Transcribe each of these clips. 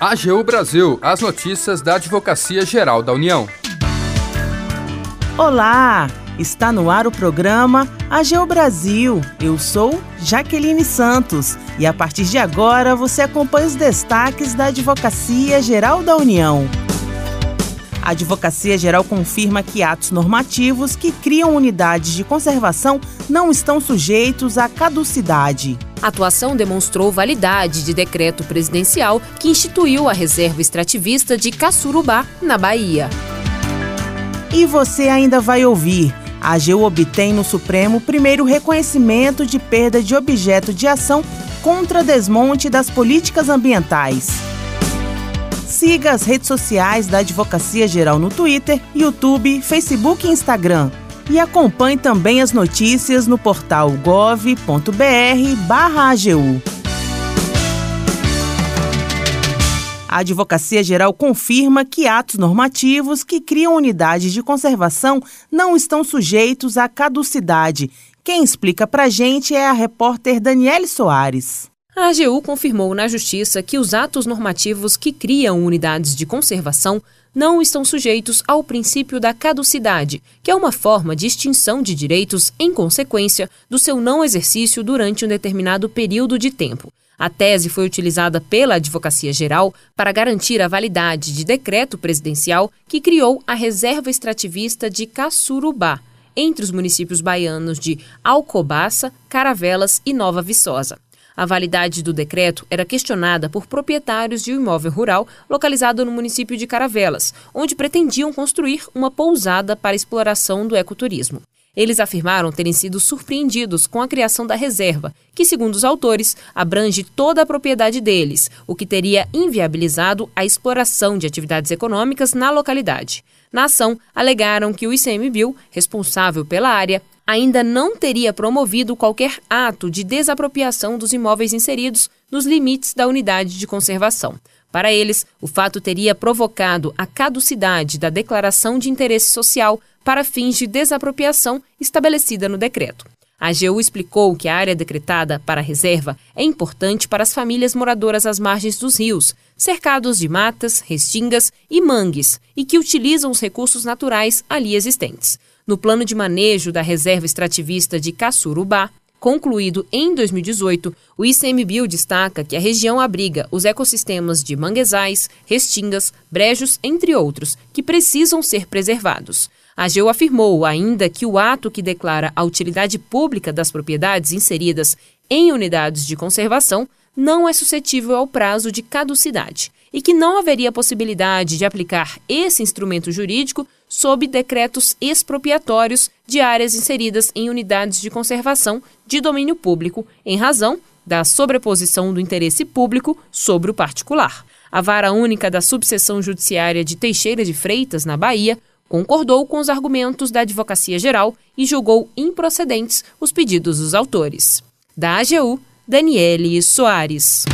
AGU Brasil, as notícias da Advocacia Geral da União. Olá! Está no ar o programa AGU Brasil. Eu sou Jaqueline Santos e a partir de agora você acompanha os destaques da Advocacia Geral da União. A Advocacia Geral confirma que atos normativos que criam unidades de conservação não estão sujeitos à caducidade. A atuação demonstrou validade de decreto presidencial que instituiu a reserva extrativista de Caçurubá, na Bahia. E você ainda vai ouvir. A AGU obtém no Supremo primeiro reconhecimento de perda de objeto de ação contra desmonte das políticas ambientais. Siga as redes sociais da Advocacia Geral no Twitter, YouTube, Facebook e Instagram. E acompanhe também as notícias no portal gov.br/agu. A Advocacia Geral confirma que atos normativos que criam unidades de conservação não estão sujeitos à caducidade. Quem explica pra gente é a repórter Daniele Soares. A AGU confirmou na Justiça que os atos normativos que criam unidades de conservação não estão sujeitos ao princípio da caducidade, que é uma forma de extinção de direitos em consequência do seu não exercício durante um determinado período de tempo. A tese foi utilizada pela Advocacia Geral para garantir a validade de decreto presidencial que criou a Reserva Extrativista de Caçurubá, entre os municípios baianos de Alcobaça, Caravelas e Nova Viçosa. A validade do decreto era questionada por proprietários de um imóvel rural localizado no município de Caravelas, onde pretendiam construir uma pousada para exploração do ecoturismo. Eles afirmaram terem sido surpreendidos com a criação da reserva, que, segundo os autores, abrange toda a propriedade deles, o que teria inviabilizado a exploração de atividades econômicas na localidade. Na ação, alegaram que o ICMBio, responsável pela área, ainda não teria promovido qualquer ato de desapropriação dos imóveis inseridos nos limites da unidade de conservação. Para eles, o fato teria provocado a caducidade da declaração de interesse social para fins de desapropriação estabelecida no decreto. A AGU explicou que a área decretada para reserva é importante para as famílias moradoras às margens dos rios, cercados de matas, restingas e mangues, e que utilizam os recursos naturais ali existentes. No plano de manejo da reserva extrativista de Caçurubá, concluído em 2018, o ICMBio destaca que a região abriga os ecossistemas de manguezais, restingas, brejos, entre outros, que precisam ser preservados. A AGU afirmou ainda que o ato que declara a utilidade pública das propriedades inseridas em unidades de conservação não é suscetível ao prazo de caducidade e que não haveria possibilidade de aplicar esse instrumento jurídico sob decretos expropriatórios de áreas inseridas em unidades de conservação de domínio público, em razão da sobreposição do interesse público sobre o particular. A Vara Única da Subseção Judiciária de Teixeira de Freitas, na Bahia, concordou com os argumentos da Advocacia Geral e julgou improcedentes os pedidos dos autores. Da AGU, Daniele Soares.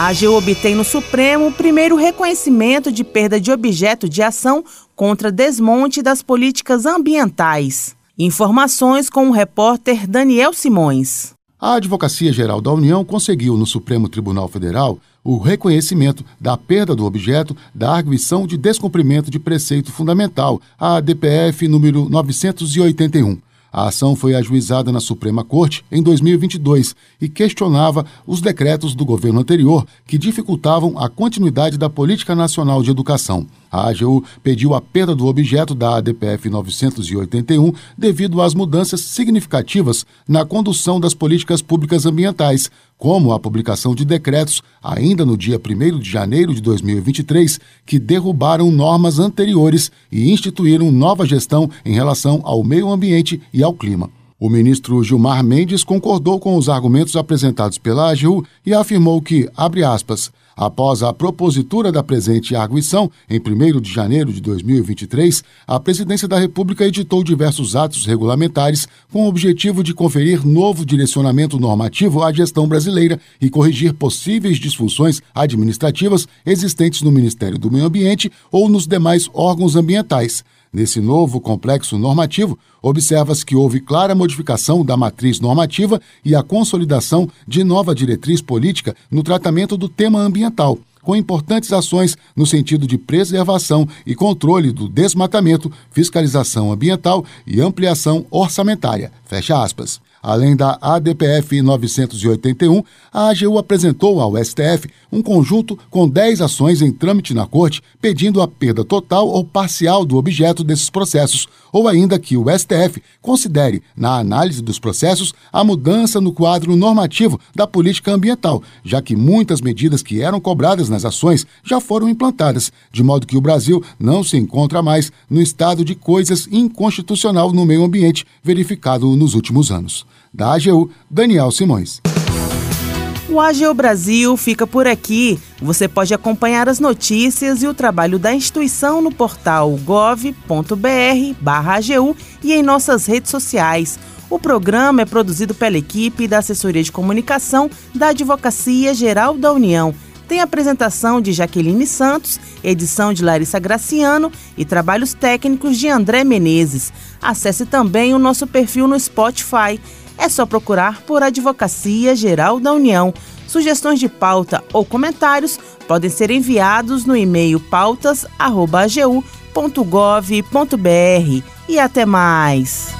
A AGU obtém no Supremo o primeiro reconhecimento de perda de objeto de ação contra desmonte das políticas ambientais. Informações com o repórter Daniel Simões. A Advocacia Geral da União conseguiu no Supremo Tribunal Federal o reconhecimento da perda do objeto da arguição de descumprimento de preceito fundamental, a DPF número 981. A ação foi ajuizada na Suprema Corte em 2022 e questionava os decretos do governo anterior que dificultavam a continuidade da Política Nacional de Educação. A AGU pediu a perda do objeto da ADPF 981 devido às mudanças significativas na condução das políticas públicas ambientais, como a publicação de decretos, ainda no dia 1 de janeiro de 2023, que derrubaram normas anteriores e instituíram nova gestão em relação ao meio ambiente e ao clima. O ministro Gilmar Mendes concordou com os argumentos apresentados pela AGU e afirmou que, abre aspas, Após a propositura da presente arguição, em 1 de janeiro de 2023, a Presidência da República editou diversos atos regulamentares com o objetivo de conferir novo direcionamento normativo à gestão brasileira e corrigir possíveis disfunções administrativas existentes no Ministério do Meio Ambiente ou nos demais órgãos ambientais. Nesse novo complexo normativo, observa-se que houve clara modificação da matriz normativa e a consolidação de nova diretriz política no tratamento do tema ambiental, com importantes ações no sentido de preservação e controle do desmatamento, fiscalização ambiental e ampliação orçamentária. Fecha aspas. Além da ADPF 981, a AGU apresentou ao STF um conjunto com 10 ações em trâmite na Corte pedindo a perda total ou parcial do objeto desses processos, ou ainda que o STF considere, na análise dos processos, a mudança no quadro normativo da política ambiental, já que muitas medidas que eram cobradas nas ações já foram implantadas, de modo que o Brasil não se encontra mais no estado de coisas inconstitucional no meio ambiente verificado nos últimos anos. Da AGU, Daniel Simões. O AGU Brasil fica por aqui. Você pode acompanhar as notícias e o trabalho da instituição no portal gov.br/agu e em nossas redes sociais. O programa é produzido pela equipe da Assessoria de Comunicação da Advocacia Geral da União. Tem apresentação de Jaqueline Santos, edição de Larissa Graciano e trabalhos técnicos de André Menezes. Acesse também o nosso perfil no Spotify é só procurar por Advocacia Geral da União. Sugestões de pauta ou comentários podem ser enviados no e-mail pautas.agu.gov.br. E até mais!